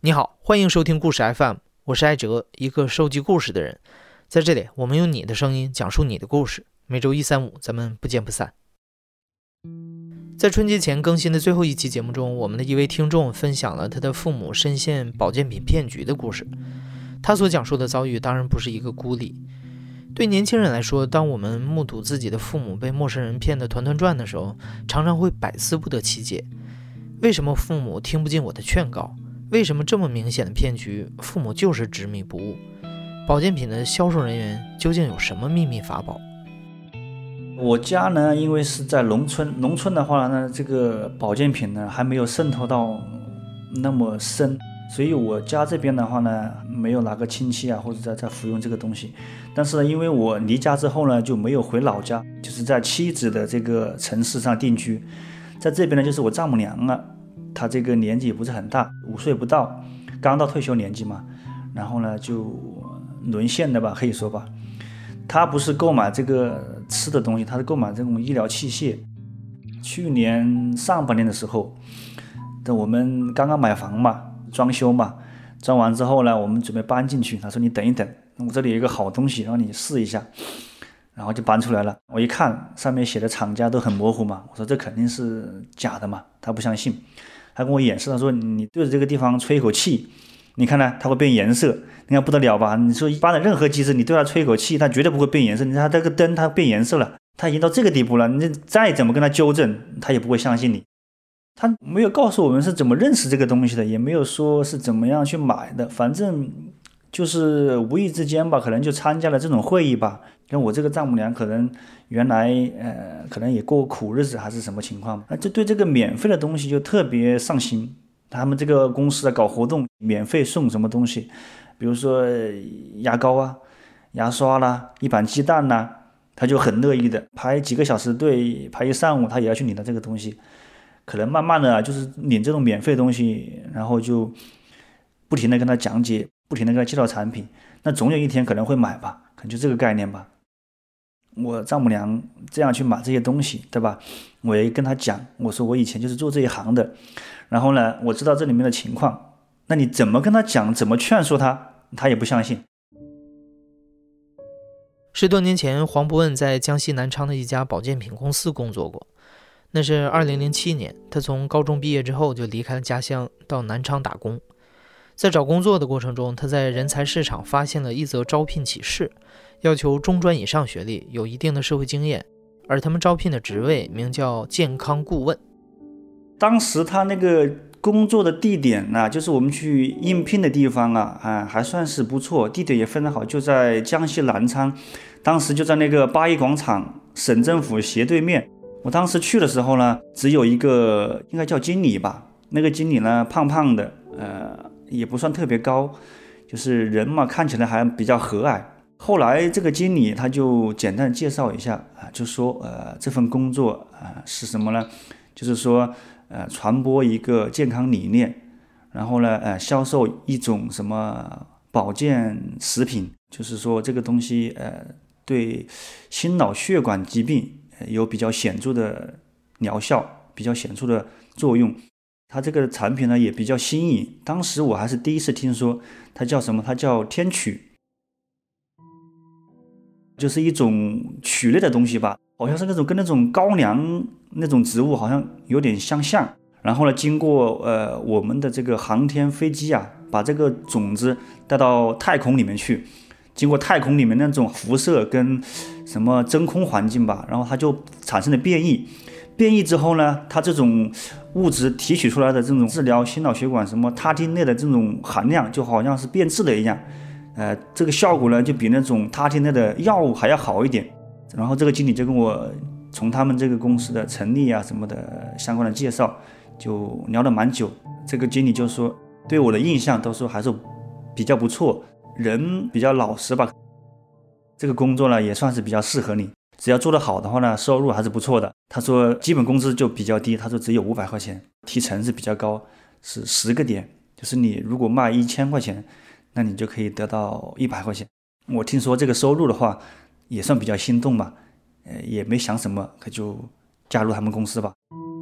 你好，欢迎收听故事 FM，我是艾哲，一个收集故事的人。在这里，我们用你的声音讲述你的故事。每周一、三、五，咱们不见不散。在春节前更新的最后一期节目中，我们的一位听众分享了他的父母深陷保健品骗局的故事。他所讲述的遭遇当然不是一个孤立。对年轻人来说，当我们目睹自己的父母被陌生人骗得团团转的时候，常常会百思不得其解：为什么父母听不进我的劝告？为什么这么明显的骗局，父母就是执迷不悟？保健品的销售人员究竟有什么秘密法宝？我家呢，因为是在农村，农村的话呢，这个保健品呢还没有渗透到那么深，所以我家这边的话呢，没有哪个亲戚啊或者在在服用这个东西。但是呢，因为我离家之后呢，就没有回老家，就是在妻子的这个城市上定居，在这边呢，就是我丈母娘啊。他这个年纪也不是很大，五岁不到，刚到退休年纪嘛，然后呢就沦陷的吧，可以说吧。他不是购买这个吃的东西，他是购买这种医疗器械。去年上半年的时候，等我们刚刚买房嘛，装修嘛，装完之后呢，我们准备搬进去。他说：“你等一等，我这里有一个好东西，让你试一下。”然后就搬出来了。我一看上面写的厂家都很模糊嘛，我说这肯定是假的嘛，他不相信。他跟我演示，他说：“你对着这个地方吹一口气，你看呢，它会变颜色。你看不得了吧？你说一般的任何机子，你对它吹一口气，它绝对不会变颜色。你看这个灯，它变颜色了，它已经到这个地步了。你再怎么跟他纠正，他也不会相信你。他没有告诉我们是怎么认识这个东西的，也没有说是怎么样去买的。反正就是无意之间吧，可能就参加了这种会议吧。跟我这个丈母娘可能。”原来呃，可能也过苦日子还是什么情况，啊，就对这个免费的东西就特别上心。他们这个公司啊搞活动，免费送什么东西，比如说牙膏啊、牙刷啦、一板鸡蛋呐，他就很乐意的排几个小时队，排一上午，他也要去领到这个东西。可能慢慢的就是领这种免费东西，然后就不停的跟他讲解，不停的跟他介绍产品，那总有一天可能会买吧，可能就这个概念吧。我丈母娘这样去买这些东西，对吧？我也跟她讲，我说我以前就是做这一行的，然后呢，我知道这里面的情况。那你怎么跟她讲，怎么劝说她，她也不相信。十多年前，黄伯问在江西南昌的一家保健品公司工作过。那是二零零七年，他从高中毕业之后就离开了家乡，到南昌打工。在找工作的过程中，他在人才市场发现了一则招聘启事。要求中专以上学历，有一定的社会经验，而他们招聘的职位名叫健康顾问。当时他那个工作的地点呢，就是我们去应聘的地方啊，啊，还算是不错，地点也非常好，就在江西南昌。当时就在那个八一广场省政府斜对面。我当时去的时候呢，只有一个应该叫经理吧，那个经理呢，胖胖的，也不算特别高，就是人嘛，看起来还比较和蔼。后来这个经理他就简单介绍一下啊，就说呃这份工作啊是什么呢？就是说呃传播一个健康理念，然后呢呃销售一种什么保健食品，就是说这个东西呃对心脑血管疾病有比较显著的疗效，比较显著的作用。它这个产品呢也比较新颖，当时我还是第一次听说，它叫什么？它叫天曲。就是一种曲类的东西吧，好像是那种跟那种高粱那种植物好像有点相像。然后呢，经过呃我们的这个航天飞机啊，把这个种子带到太空里面去，经过太空里面那种辐射跟什么真空环境吧，然后它就产生了变异。变异之后呢，它这种物质提取出来的这种治疗心脑血管什么他汀类的这种含量，就好像是变质了一样。呃，这个效果呢，就比那种他汀类的药物还要好一点。然后这个经理就跟我从他们这个公司的成立啊什么的相关的介绍，就聊了蛮久。这个经理就说，对我的印象都说还是比较不错，人比较老实吧。这个工作呢也算是比较适合你，只要做得好的话呢，收入还是不错的。他说基本工资就比较低，他说只有五百块钱，提成是比较高，是十个点，就是你如果卖一千块钱。那你就可以得到一百块钱。我听说这个收入的话，也算比较心动吧，呃，也没想什么，可就加入他们公司吧。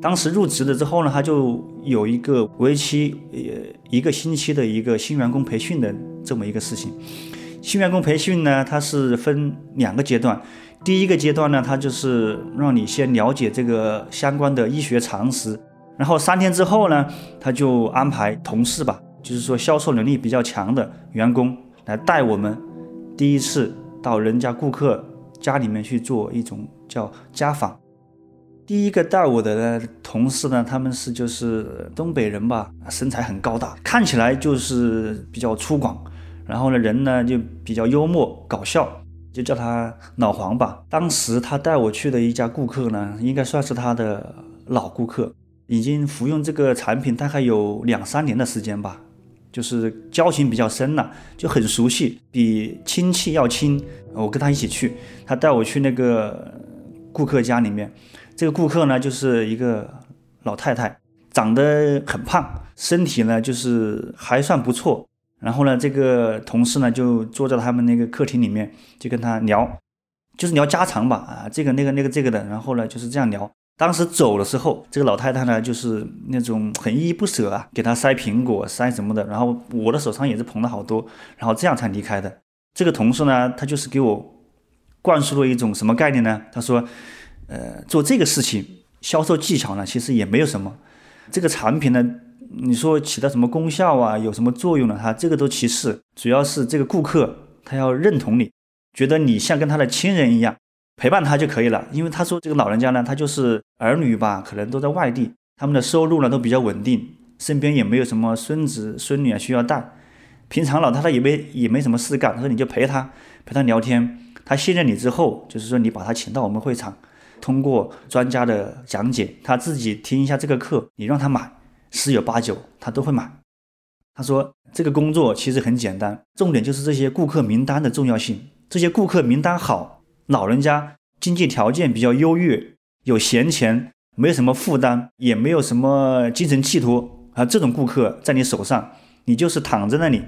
当时入职了之后呢，他就有一个为期呃一个星期的一个新员工培训的这么一个事情。新员工培训呢，它是分两个阶段。第一个阶段呢，它就是让你先了解这个相关的医学常识，然后三天之后呢，他就安排同事吧，就是说销售能力比较强的员工来带我们第一次到人家顾客家里面去做一种叫家访。第一个带我的同事呢，他们是就是东北人吧，身材很高大，看起来就是比较粗犷，然后呢人呢就比较幽默搞笑，就叫他老黄吧。当时他带我去的一家顾客呢，应该算是他的老顾客，已经服用这个产品大概有两三年的时间吧，就是交情比较深了，就很熟悉，比亲戚要亲。我跟他一起去，他带我去那个顾客家里面。这个顾客呢，就是一个老太太，长得很胖，身体呢就是还算不错。然后呢，这个同事呢就坐在他们那个客厅里面，就跟他聊，就是聊家常吧，啊，这个那个那个这个的。然后呢就是这样聊。当时走的时候，这个老太太呢就是那种很依依不舍啊，给他塞苹果塞什么的。然后我的手上也是捧了好多，然后这样才离开的。这个同事呢，他就是给我灌输了一种什么概念呢？他说。呃，做这个事情，销售技巧呢，其实也没有什么。这个产品呢，你说起到什么功效啊，有什么作用呢？它这个都其次，主要是这个顾客他要认同你，觉得你像跟他的亲人一样陪伴他就可以了。因为他说这个老人家呢，他就是儿女吧，可能都在外地，他们的收入呢都比较稳定，身边也没有什么孙子孙女啊需要带，平常老太太也没也没什么事干，他说你就陪他陪他聊天，他信任你之后，就是说你把他请到我们会场。通过专家的讲解，他自己听一下这个课，你让他买，十有八九他都会买。他说这个工作其实很简单，重点就是这些顾客名单的重要性。这些顾客名单好，老人家经济条件比较优越，有闲钱，没有什么负担，也没有什么精神寄托啊。这种顾客在你手上，你就是躺在那里，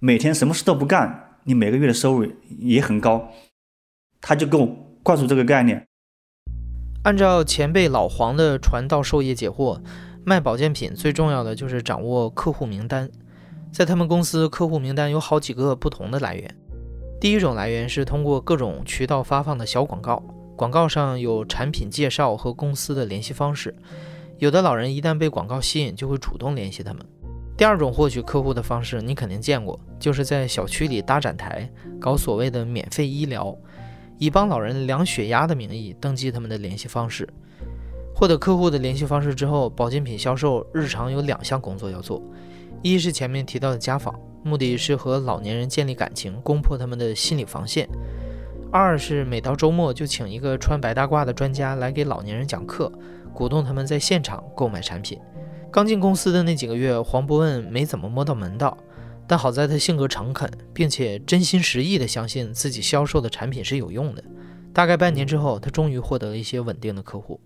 每天什么事都不干，你每个月的收入也很高。他就跟我灌输这个概念。按照前辈老黄的传道授业解惑，卖保健品最重要的就是掌握客户名单。在他们公司，客户名单有好几个不同的来源。第一种来源是通过各种渠道发放的小广告，广告上有产品介绍和公司的联系方式。有的老人一旦被广告吸引，就会主动联系他们。第二种获取客户的方式，你肯定见过，就是在小区里搭展台，搞所谓的免费医疗。以帮老人量血压的名义登记他们的联系方式，获得客户的联系方式之后，保健品销售日常有两项工作要做：一是前面提到的家访，目的是和老年人建立感情，攻破他们的心理防线；二是每到周末就请一个穿白大褂的专家来给老年人讲课，鼓动他们在现场购买产品。刚进公司的那几个月，黄伯问没怎么摸到门道。但好在他性格诚恳，并且真心实意地相信自己销售的产品是有用的。大概半年之后，他终于获得了一些稳定的客户。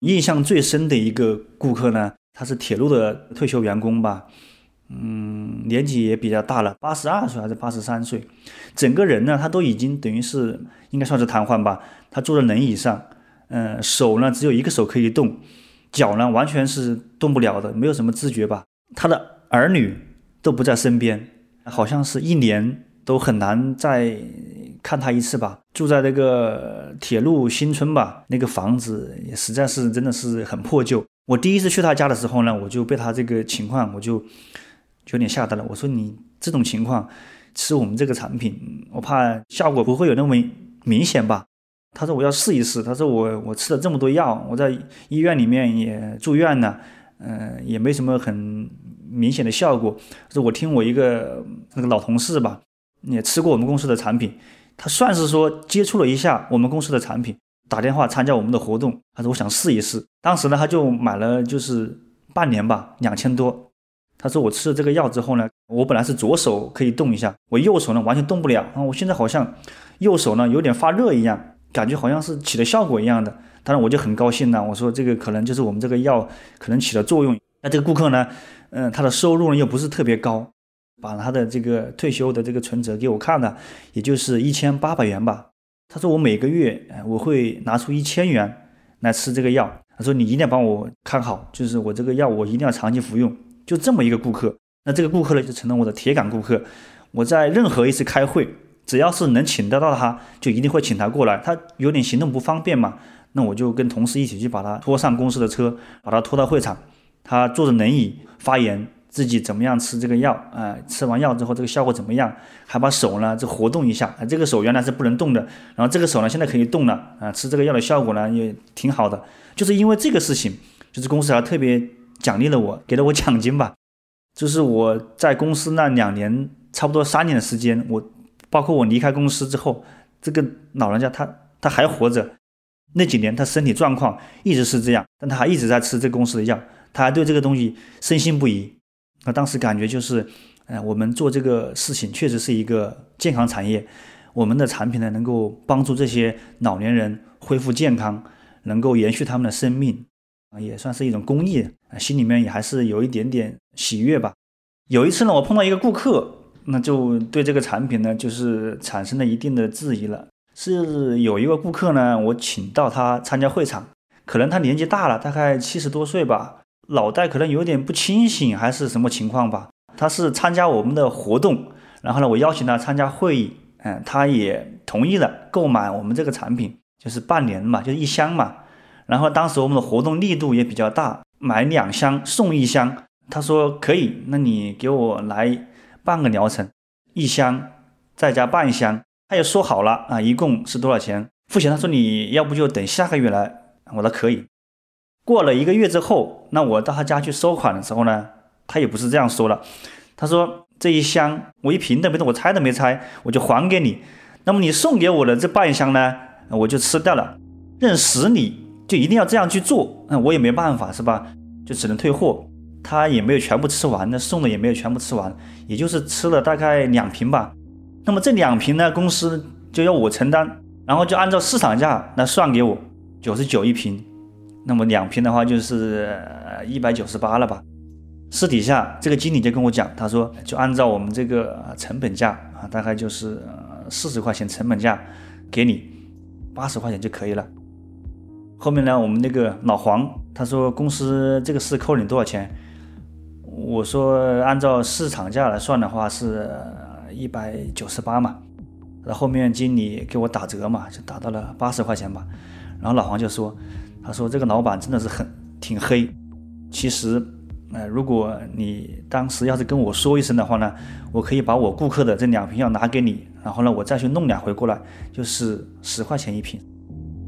印象最深的一个顾客呢，他是铁路的退休员工吧，嗯，年纪也比较大了，八十二岁还是八十三岁，整个人呢，他都已经等于是应该算是瘫痪吧。他坐在轮椅上，嗯，手呢只有一个手可以动，脚呢完全是动不了的，没有什么知觉吧。他的儿女。都不在身边，好像是一年都很难再看他一次吧。住在那个铁路新村吧，那个房子也实在是真的是很破旧。我第一次去他家的时候呢，我就被他这个情况我就有点吓到了。我说你这种情况吃我们这个产品，我怕效果不会有那么明显吧？他说我要试一试。他说我我吃了这么多药，我在医院里面也住院了，嗯，也没什么很。明显的效果，是我听我一个那个老同事吧，也吃过我们公司的产品，他算是说接触了一下我们公司的产品，打电话参加我们的活动，他说我想试一试，当时呢他就买了就是半年吧，两千多，他说我吃了这个药之后呢，我本来是左手可以动一下，我右手呢完全动不了啊，我现在好像右手呢有点发热一样，感觉好像是起了效果一样的，当然我就很高兴呢，我说这个可能就是我们这个药可能起了作用，那这个顾客呢？嗯，他的收入呢又不是特别高，把他的这个退休的这个存折给我看了，也就是一千八百元吧。他说我每个月我会拿出一千元来吃这个药，他说你一定要帮我看好，就是我这个药我一定要长期服用，就这么一个顾客。那这个顾客呢就成了我的铁杆顾客，我在任何一次开会，只要是能请得到他，就一定会请他过来。他有点行动不方便嘛，那我就跟同事一起去把他拖上公司的车，把他拖到会场，他坐着轮椅发言。自己怎么样吃这个药啊？吃完药之后这个效果怎么样？还把手呢这活动一下啊，这个手原来是不能动的，然后这个手呢现在可以动了啊。吃这个药的效果呢也挺好的，就是因为这个事情，就是公司还特别奖励了我，给了我奖金吧。就是我在公司那两年，差不多三年的时间，我包括我离开公司之后，这个老人家他他还活着，那几年他身体状况一直是这样，但他还一直在吃这公司的药，他还对这个东西深信不疑。那当时感觉就是，呃，我们做这个事情确实是一个健康产业，我们的产品呢能够帮助这些老年人恢复健康，能够延续他们的生命，啊，也算是一种公益，心里面也还是有一点点喜悦吧。有一次呢，我碰到一个顾客，那就对这个产品呢就是产生了一定的质疑了。是有一个顾客呢，我请到他参加会场，可能他年纪大了，大概七十多岁吧。脑袋可能有点不清醒，还是什么情况吧？他是参加我们的活动，然后呢，我邀请他参加会议，嗯，他也同意了购买我们这个产品，就是半年嘛，就一箱嘛。然后当时我们的活动力度也比较大，买两箱送一箱。他说可以，那你给我来半个疗程，一箱再加半箱。他也说好了啊，一共是多少钱？付钱。他说你要不就等下个月来，我说可以。过了一个月之后，那我到他家去收款的时候呢，他也不是这样说了。他说这一箱我一瓶都没，我拆都没拆，我就还给你。那么你送给我的这半箱呢，我就吃掉了。认识你就一定要这样去做，那我也没办法是吧？就只能退货。他也没有全部吃完，那送的也没有全部吃完，也就是吃了大概两瓶吧。那么这两瓶呢，公司就要我承担，然后就按照市场价来算给我，九十九一瓶。那么两瓶的话就是一百九十八了吧？私底下这个经理就跟我讲，他说就按照我们这个成本价啊，大概就是四十块钱成本价，给你八十块钱就可以了。后面呢，我们那个老黄他说公司这个事扣你多少钱？我说按照市场价来算的话是一百九十八嘛。然后后面经理给我打折嘛，就打到了八十块钱吧。然后老黄就说。他说：“这个老板真的是很挺黑。其实，呃，如果你当时要是跟我说一声的话呢，我可以把我顾客的这两瓶药拿给你，然后呢，我再去弄两回过来，就是十块钱一瓶。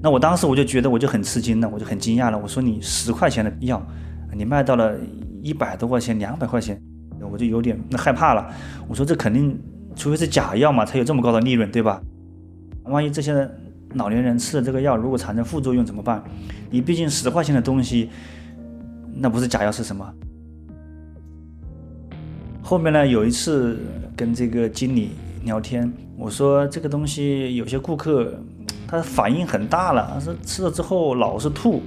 那我当时我就觉得我就很吃惊了，我就很惊讶了。我说你十块钱的药，你卖到了一百多块钱、两百块钱，我就有点害怕了。我说这肯定，除非是假药嘛，才有这么高的利润，对吧？万一这些人……”老年人吃了这个药，如果产生副作用怎么办？你毕竟十块钱的东西，那不是假药是什么？后面呢，有一次跟这个经理聊天，我说这个东西有些顾客他反应很大了，他说吃了之后老是吐，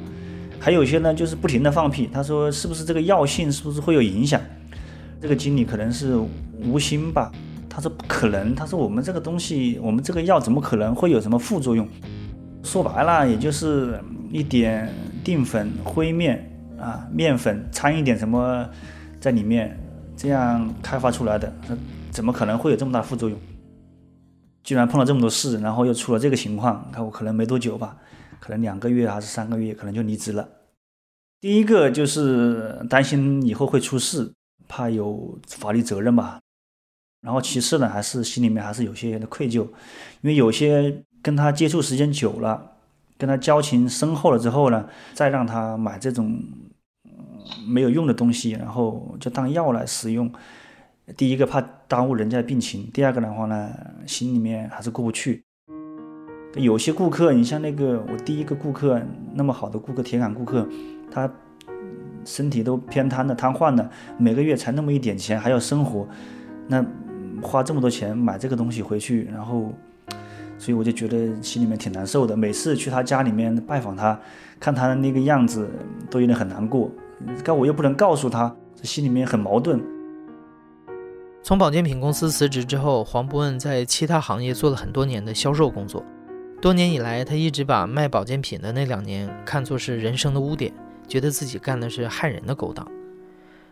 还有些呢就是不停的放屁。他说是不是这个药性是不是会有影响？这个经理可能是无心吧。他说不可能，他说我们这个东西，我们这个药怎么可能会有什么副作用？说白了，也就是一点淀粉、灰面啊，面粉掺一点什么在里面，这样开发出来的，怎么可能会有这么大副作用？居然碰到这么多事，然后又出了这个情况，看我可能没多久吧，可能两个月还是三个月，可能就离职了。第一个就是担心以后会出事，怕有法律责任吧。然后其次呢，还是心里面还是有些的愧疚，因为有些跟他接触时间久了，跟他交情深厚了之后呢，再让他买这种没有用的东西，然后就当药来使用。第一个怕耽误人家的病情，第二个的话呢，心里面还是过不去。有些顾客，你像那个我第一个顾客那么好的顾客，铁杆顾客，他身体都偏瘫的、瘫痪的，每个月才那么一点钱，还要生活，那。花这么多钱买这个东西回去，然后，所以我就觉得心里面挺难受的。每次去他家里面拜访他，看他的那个样子，都有点很难过。但我又不能告诉他，这心里面很矛盾。从保健品公司辞职之后，黄博文在其他行业做了很多年的销售工作。多年以来，他一直把卖保健品的那两年看作是人生的污点，觉得自己干的是害人的勾当。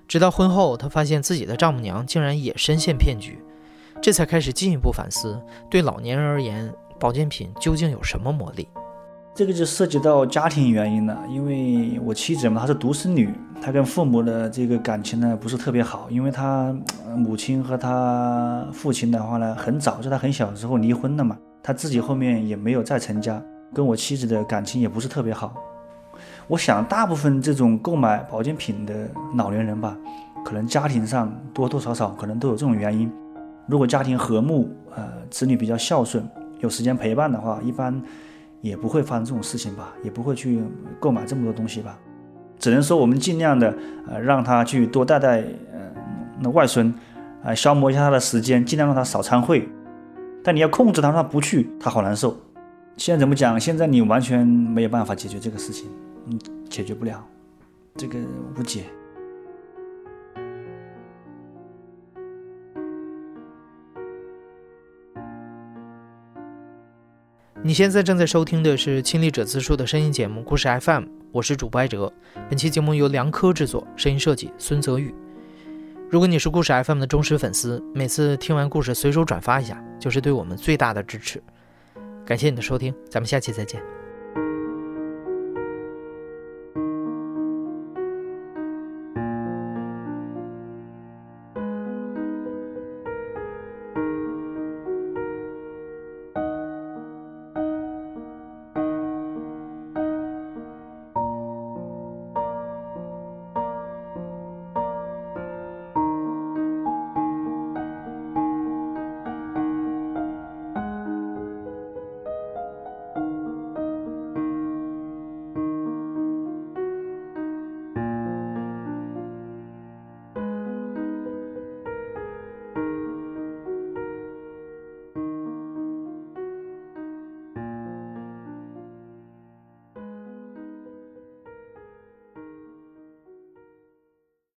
直到婚后，他发现自己的丈母娘竟然也深陷骗局，这才开始进一步反思：对老年人而言，保健品究竟有什么魔力？这个就涉及到家庭原因了，因为我妻子嘛，她是独生女，她跟父母的这个感情呢不是特别好，因为她母亲和她父亲的话呢，很早在她很小的时候离婚了嘛。他自己后面也没有再成家，跟我妻子的感情也不是特别好。我想，大部分这种购买保健品的老年人吧，可能家庭上多多少少可能都有这种原因。如果家庭和睦，呃，子女比较孝顺，有时间陪伴的话，一般也不会发生这种事情吧，也不会去购买这么多东西吧。只能说我们尽量的，呃，让他去多带带，呃，那外孙，啊，消磨一下他的时间，尽量让他少参会。但你要控制他，他不去，他好难受。现在怎么讲？现在你完全没有办法解决这个事情，嗯，解决不了，这个无解。你现在正在收听的是亲历者自述的声音节目《故事 FM》，我是主播艾哲。本期节目由梁科制作，声音设计孙泽宇。如果你是故事 FM 的忠实粉丝，每次听完故事随手转发一下，就是对我们最大的支持。感谢你的收听，咱们下期再见。